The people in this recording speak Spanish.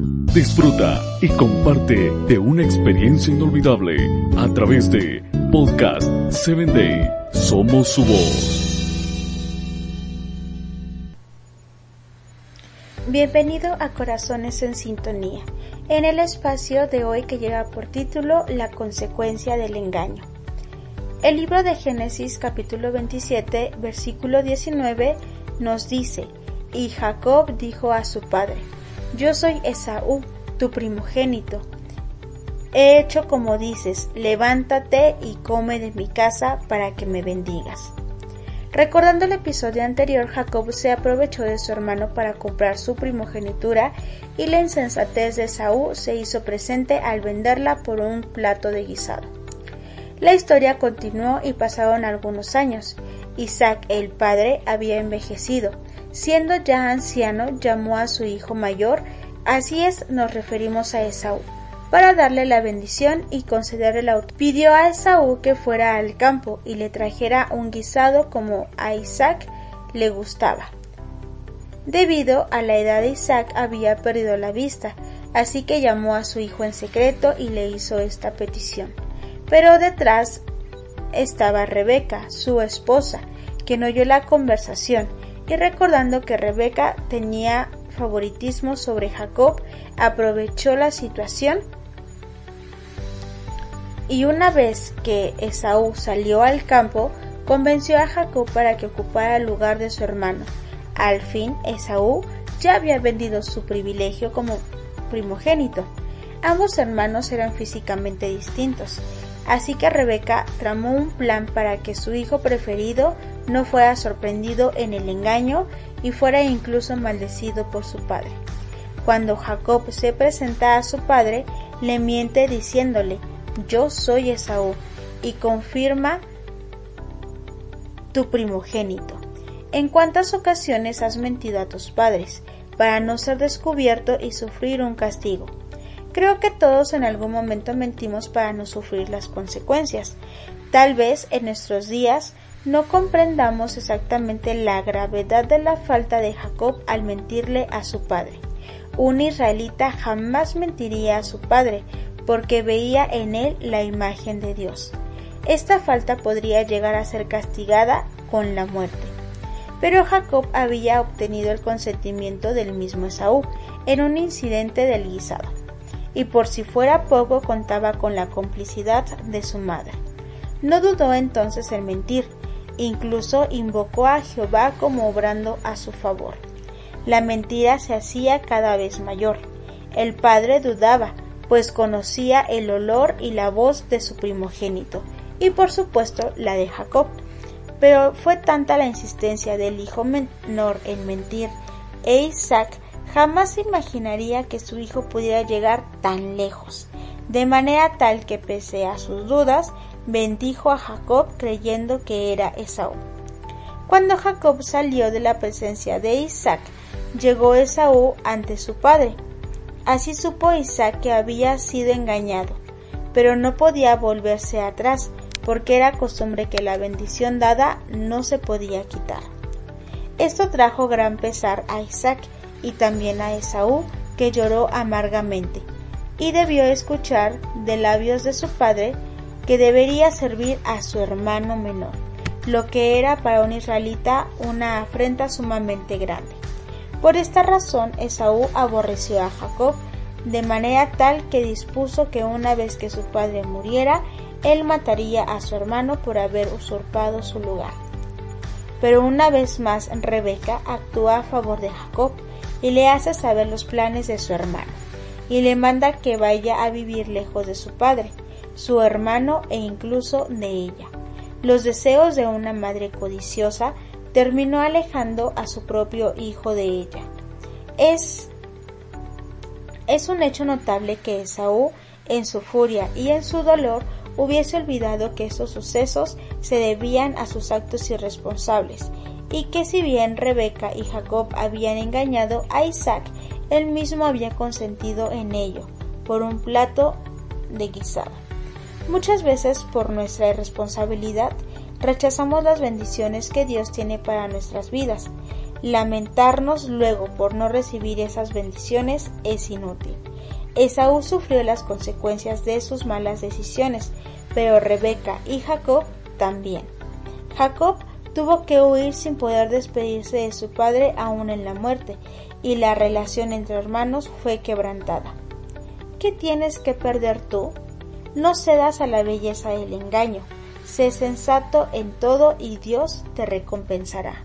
Disfruta y comparte de una experiencia inolvidable a través de Podcast 7 Day. Somos su voz. Bienvenido a Corazones en Sintonía, en el espacio de hoy que lleva por título La consecuencia del engaño. El libro de Génesis capítulo 27 versículo 19 nos dice, y Jacob dijo a su padre, Yo soy Esaú, tu primogénito. He hecho como dices, levántate y come de mi casa para que me bendigas. Recordando el episodio anterior, Jacob se aprovechó de su hermano para comprar su primogenitura y la insensatez de Esaú se hizo presente al venderla por un plato de guisado. La historia continuó y pasaron algunos años. Isaac, el padre, había envejecido. Siendo ya anciano, llamó a su hijo mayor, así es, nos referimos a Esaú, para darle la bendición y concederle la Pidió a Esaú que fuera al campo y le trajera un guisado como a Isaac le gustaba. Debido a la edad de Isaac había perdido la vista, así que llamó a su hijo en secreto y le hizo esta petición. Pero detrás estaba Rebeca, su esposa, quien oyó la conversación y recordando que Rebeca tenía favoritismo sobre Jacob, aprovechó la situación y una vez que Esaú salió al campo, convenció a Jacob para que ocupara el lugar de su hermano. Al fin, Esaú ya había vendido su privilegio como primogénito. Ambos hermanos eran físicamente distintos, así que Rebeca tramó un plan para que su hijo preferido no fuera sorprendido en el engaño y fuera incluso maldecido por su padre. Cuando Jacob se presenta a su padre, le miente diciéndole, yo soy Esaú, y confirma tu primogénito. ¿En cuántas ocasiones has mentido a tus padres para no ser descubierto y sufrir un castigo? Creo que todos en algún momento mentimos para no sufrir las consecuencias. Tal vez en nuestros días no comprendamos exactamente la gravedad de la falta de Jacob al mentirle a su padre. Un israelita jamás mentiría a su padre porque veía en él la imagen de Dios. Esta falta podría llegar a ser castigada con la muerte. Pero Jacob había obtenido el consentimiento del mismo Esaú en un incidente del guisado y por si fuera poco contaba con la complicidad de su madre. No dudó entonces en mentir, incluso invocó a Jehová como obrando a su favor. La mentira se hacía cada vez mayor. El padre dudaba, pues conocía el olor y la voz de su primogénito, y por supuesto la de Jacob. Pero fue tanta la insistencia del hijo menor en mentir, e Isaac Jamás imaginaría que su hijo pudiera llegar tan lejos, de manera tal que pese a sus dudas, bendijo a Jacob creyendo que era Esaú. Cuando Jacob salió de la presencia de Isaac, llegó Esaú ante su padre. Así supo Isaac que había sido engañado, pero no podía volverse atrás, porque era costumbre que la bendición dada no se podía quitar. Esto trajo gran pesar a Isaac, y también a Esaú, que lloró amargamente, y debió escuchar de labios de su padre que debería servir a su hermano menor, lo que era para un israelita una afrenta sumamente grande. Por esta razón Esaú aborreció a Jacob, de manera tal que dispuso que una vez que su padre muriera, él mataría a su hermano por haber usurpado su lugar. Pero una vez más Rebeca actuó a favor de Jacob, y le hace saber los planes de su hermano, y le manda que vaya a vivir lejos de su padre, su hermano e incluso de ella. Los deseos de una madre codiciosa terminó alejando a su propio hijo de ella. Es, es un hecho notable que Esaú, en su furia y en su dolor, hubiese olvidado que estos sucesos se debían a sus actos irresponsables y que si bien Rebeca y Jacob habían engañado a Isaac, él mismo había consentido en ello, por un plato de guisado. Muchas veces por nuestra irresponsabilidad rechazamos las bendiciones que Dios tiene para nuestras vidas. Lamentarnos luego por no recibir esas bendiciones es inútil. Esaú sufrió las consecuencias de sus malas decisiones, pero Rebeca y Jacob también. Jacob tuvo que huir sin poder despedirse de su padre aún en la muerte, y la relación entre hermanos fue quebrantada. ¿Qué tienes que perder tú? No cedas a la belleza del engaño. Sé sensato en todo y Dios te recompensará.